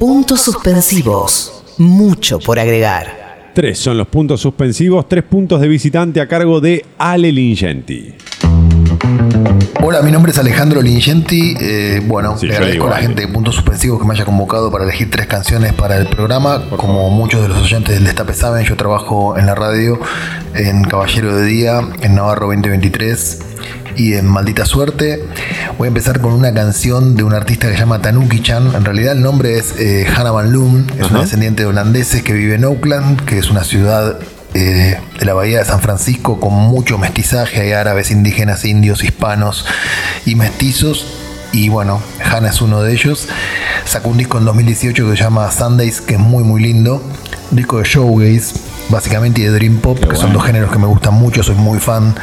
Puntos suspensivos. Mucho por agregar. Tres son los puntos suspensivos, tres puntos de visitante a cargo de Ale Lingenti. Hola, mi nombre es Alejandro Lingenti. Eh, bueno, Sí, le agradezco a la gente de Puntos Suspensivos que me haya convocado para elegir tres canciones para el programa. Como muchos de los oyentes del Destape saben, yo trabajo en la radio en Caballero de Día, en Navarro 2023 y en Maldita Suerte. Voy a empezar con una canción de un artista que se llama Tanuki Chan. En realidad el nombre es eh, Hannah Van Loon, es Ajá. una descendiente de holandeses que vive en Oakland, que es una ciudad eh, de la bahía de San Francisco con mucho mestizaje, hay árabes, indígenas, indios, hispanos y mestizos. Y bueno, Hannah es uno de ellos. Sacó un disco en 2018 que se llama Sundays, que es muy muy lindo. Un disco de showgaze, básicamente, y de dream pop, que son dos géneros que me gustan mucho. Soy muy fan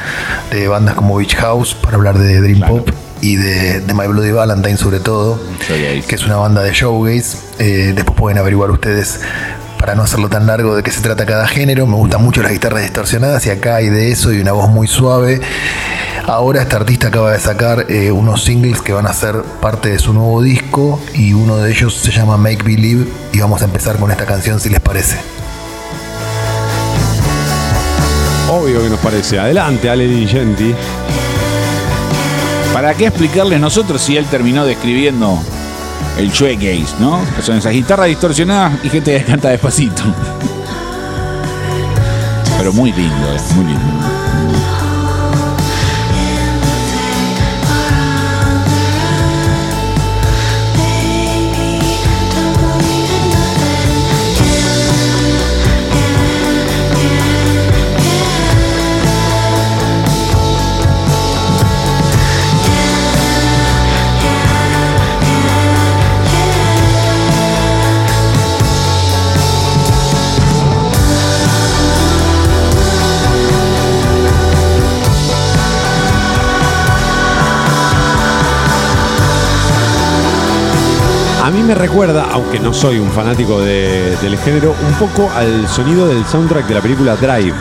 de bandas como Beach House, para hablar de dream pop, y de, de My Bloody Valentine sobre todo, que es una banda de showgaze. Eh, después pueden averiguar ustedes para no hacerlo tan largo de qué se trata cada género. Me gustan mucho las guitarras distorsionadas y acá hay de eso y una voz muy suave. Ahora este artista acaba de sacar eh, unos singles que van a ser parte de su nuevo disco y uno de ellos se llama Make Believe y vamos a empezar con esta canción si les parece. Obvio que nos parece. Adelante, Ale Lingenti. ¿Para qué explicarle nosotros si él terminó describiendo el shoegaze, ¿no? Que son esas guitarras distorsionadas y gente que canta despacito. Pero muy lindo, muy lindo. Me recuerda, aunque no soy un fanático de- del género, un poco al sonido del soundtrack de la película Drive.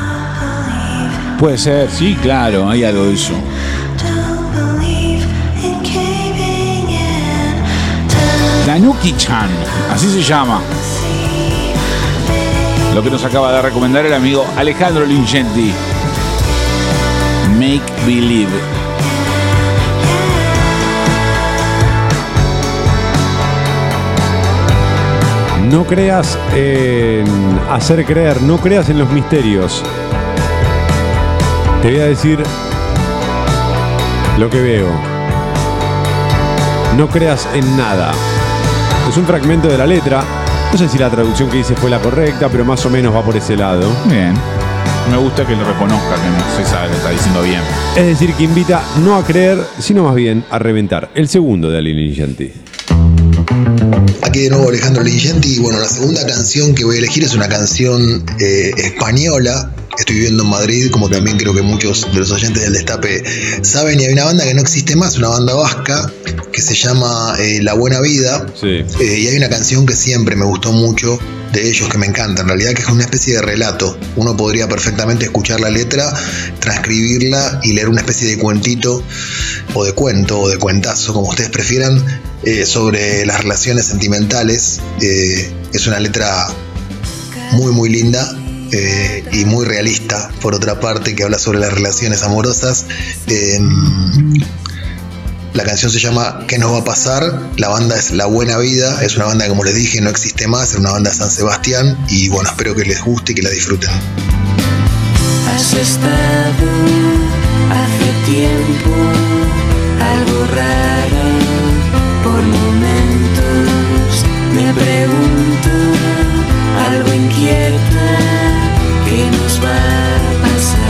Puede ser, sí, claro, hay algo de eso. Tanuki-chan, así se llama. Lo que nos acaba de recomendar el amigo Alejandro Lingenti. Make Believe. No creas en hacer creer, no creas en los misterios. Te voy a decir lo que veo. No creas en nada. Es un fragmento de la letra. No sé si la traducción que hice fue la correcta, pero más o menos va por ese lado. Bien. Me gusta que lo reconozca, que no se sabe, lo está diciendo bien. Es decir, que invita no a creer, sino más bien a reventar. El segundo de Aline Lingenti. Aquí de nuevo Alejandro Lingenti y bueno, la segunda canción que voy a elegir es una canción eh, española. Estoy viviendo en Madrid, como también creo que muchos de los oyentes del Destape saben, y hay una banda que no existe más, una banda vasca, que se llama eh, La Buena Vida. Sí. Eh, y hay una canción que siempre me gustó mucho de ellos, que me encanta, en realidad que es una especie de relato. Uno podría perfectamente escuchar la letra, transcribirla y leer una especie de cuentito, o de cuento, o de cuentazo, como ustedes prefieran, eh, sobre las relaciones sentimentales. Eh, es una letra muy, muy linda. eh, y muy realista, por otra parte, que habla sobre las relaciones amorosas. Eh, la canción se llama ¿Qué nos va a pasar? La banda es La Buena Vida, es una banda como les dije no existe más, es una banda San Sebastián y bueno, espero que les guste y que la disfruten. Has estado hace tiempo algo raro por momentos. Me pregunto algo inquieta qué nos va a pasar.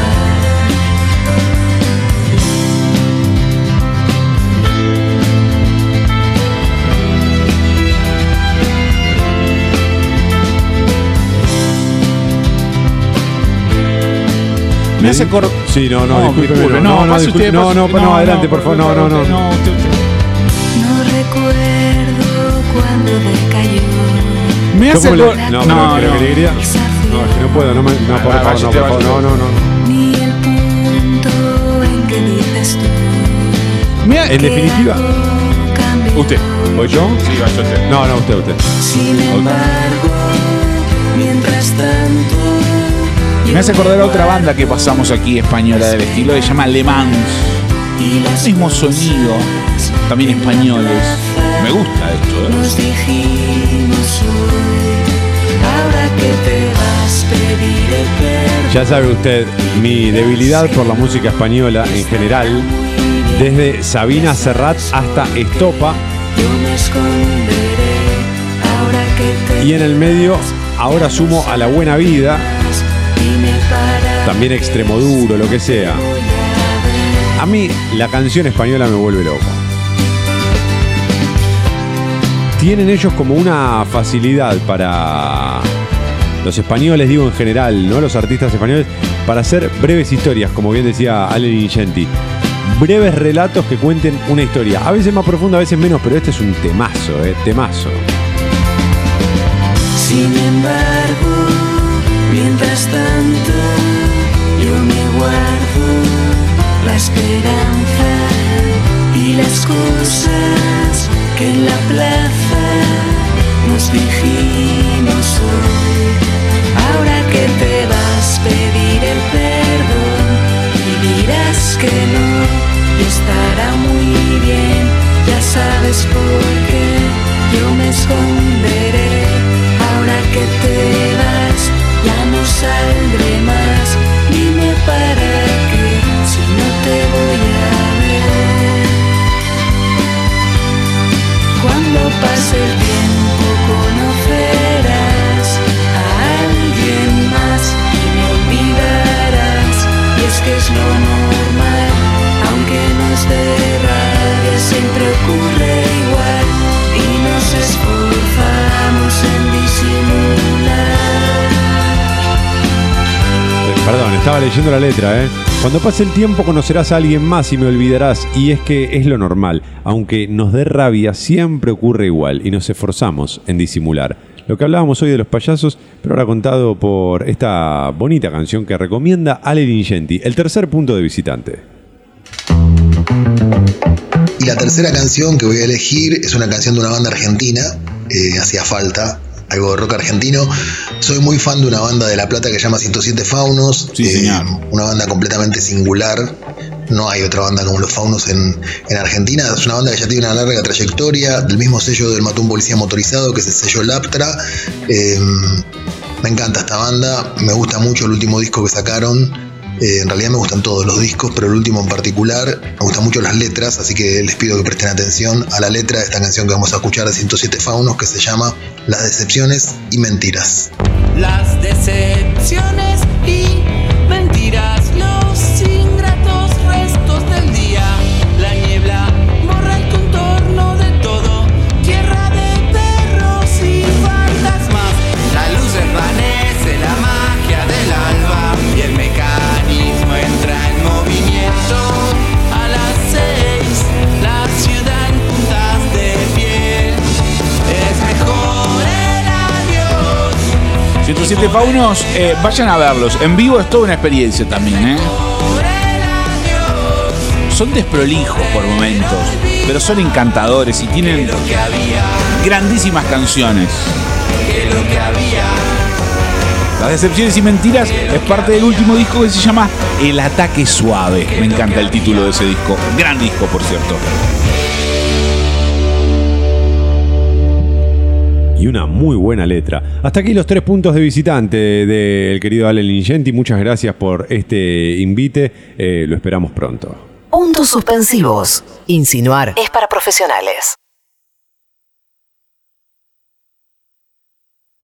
Me hace cor... Sí, no, no, No, disculpe, no, no, no, no, no, adelante, por favor, no, no, no. Recuerdo cuando decayó. Me Yo hace No, no, no. No, es que no puedo, no, me, no, por favor, no, por favor, no, no, no. Ni el punto en que dices tú. Me ha- En definitiva. Usted. ¿Voy yo? Sí, vaya usted. No, no, usted, usted. Sin embargo, mientras tanto. Me hace acordar a otra banda que pasamos aquí española del estilo, que se llama Le Mans. Y las Mismo sonido, también españoles. Me gusta esto, ¿eh? Nos dijimos hoy, ahora que te vas, pediré perdón. Ya sabe usted, mi debilidad por la música española en general, desde Sabina Serrat hasta Estopa Yo me esconderé, ahora que te y en el medio ahora sumo a la buena vida, también Extremoduro, lo que sea. A mí la canción española me vuelve loco. Tienen ellos como una facilidad para los españoles, digo en general, ¿no? Los artistas españoles, para hacer breves historias, como bien decía Ale Ingenti. Breves relatos que cuenten una historia. A veces más profunda, a veces menos, pero este es un temazo, ¿eh? Temazo. Sin embargo, mientras tanto, cosas que en la plaza nos dijimos hoy. Ahora que te vas, pediré perdón y dirás que no, estará muy bien, ya sabes por qué estaba leyendo la letra, ¿eh? Cuando pase el tiempo conocerás a alguien más y me olvidarás, y es que es lo normal. Aunque nos dé rabia, siempre ocurre igual y nos esforzamos en disimular. Lo que hablábamos hoy de los payasos, pero ahora contado por esta bonita canción que recomienda Ale Ingenti, el tercer punto de visitante. Y la tercera canción que voy a elegir es una canción de una banda argentina, eh, hacía falta, algo de rock argentino. Soy muy fan de una banda de La Plata que se llama 107 Faunos, Sí, señor. una banda completamente singular. No hay otra banda como los Faunos en, en Argentina. Es una banda que ya tiene una larga trayectoria, del mismo sello del Mató un Policía Motorizado, que es el sello Laptra. Eh, me encanta esta banda, me gusta mucho el último disco que sacaron. Eh, en realidad me gustan todos los discos, pero el último en particular me gustan mucho las letras, así que les pido que presten atención a la letra de esta canción que vamos a escuchar de 107 Faunos, que se llama Las decepciones y mentiras. Las decepciones 17 Faunos, eh, vayan a verlos. En vivo es toda una experiencia también. ¿eh? Son desprolijos por momentos, pero son encantadores y tienen grandísimas canciones. Las decepciones y mentiras es parte del último disco que se llama El ataque suave. Me encanta el título de ese disco. Gran disco, por cierto. Y una muy buena letra. Hasta aquí los tres puntos de visitante del querido Ale Ingenti. Muchas gracias por este invite. Eh, lo esperamos pronto. Puntos suspensivos. Insinuar es para profesionales.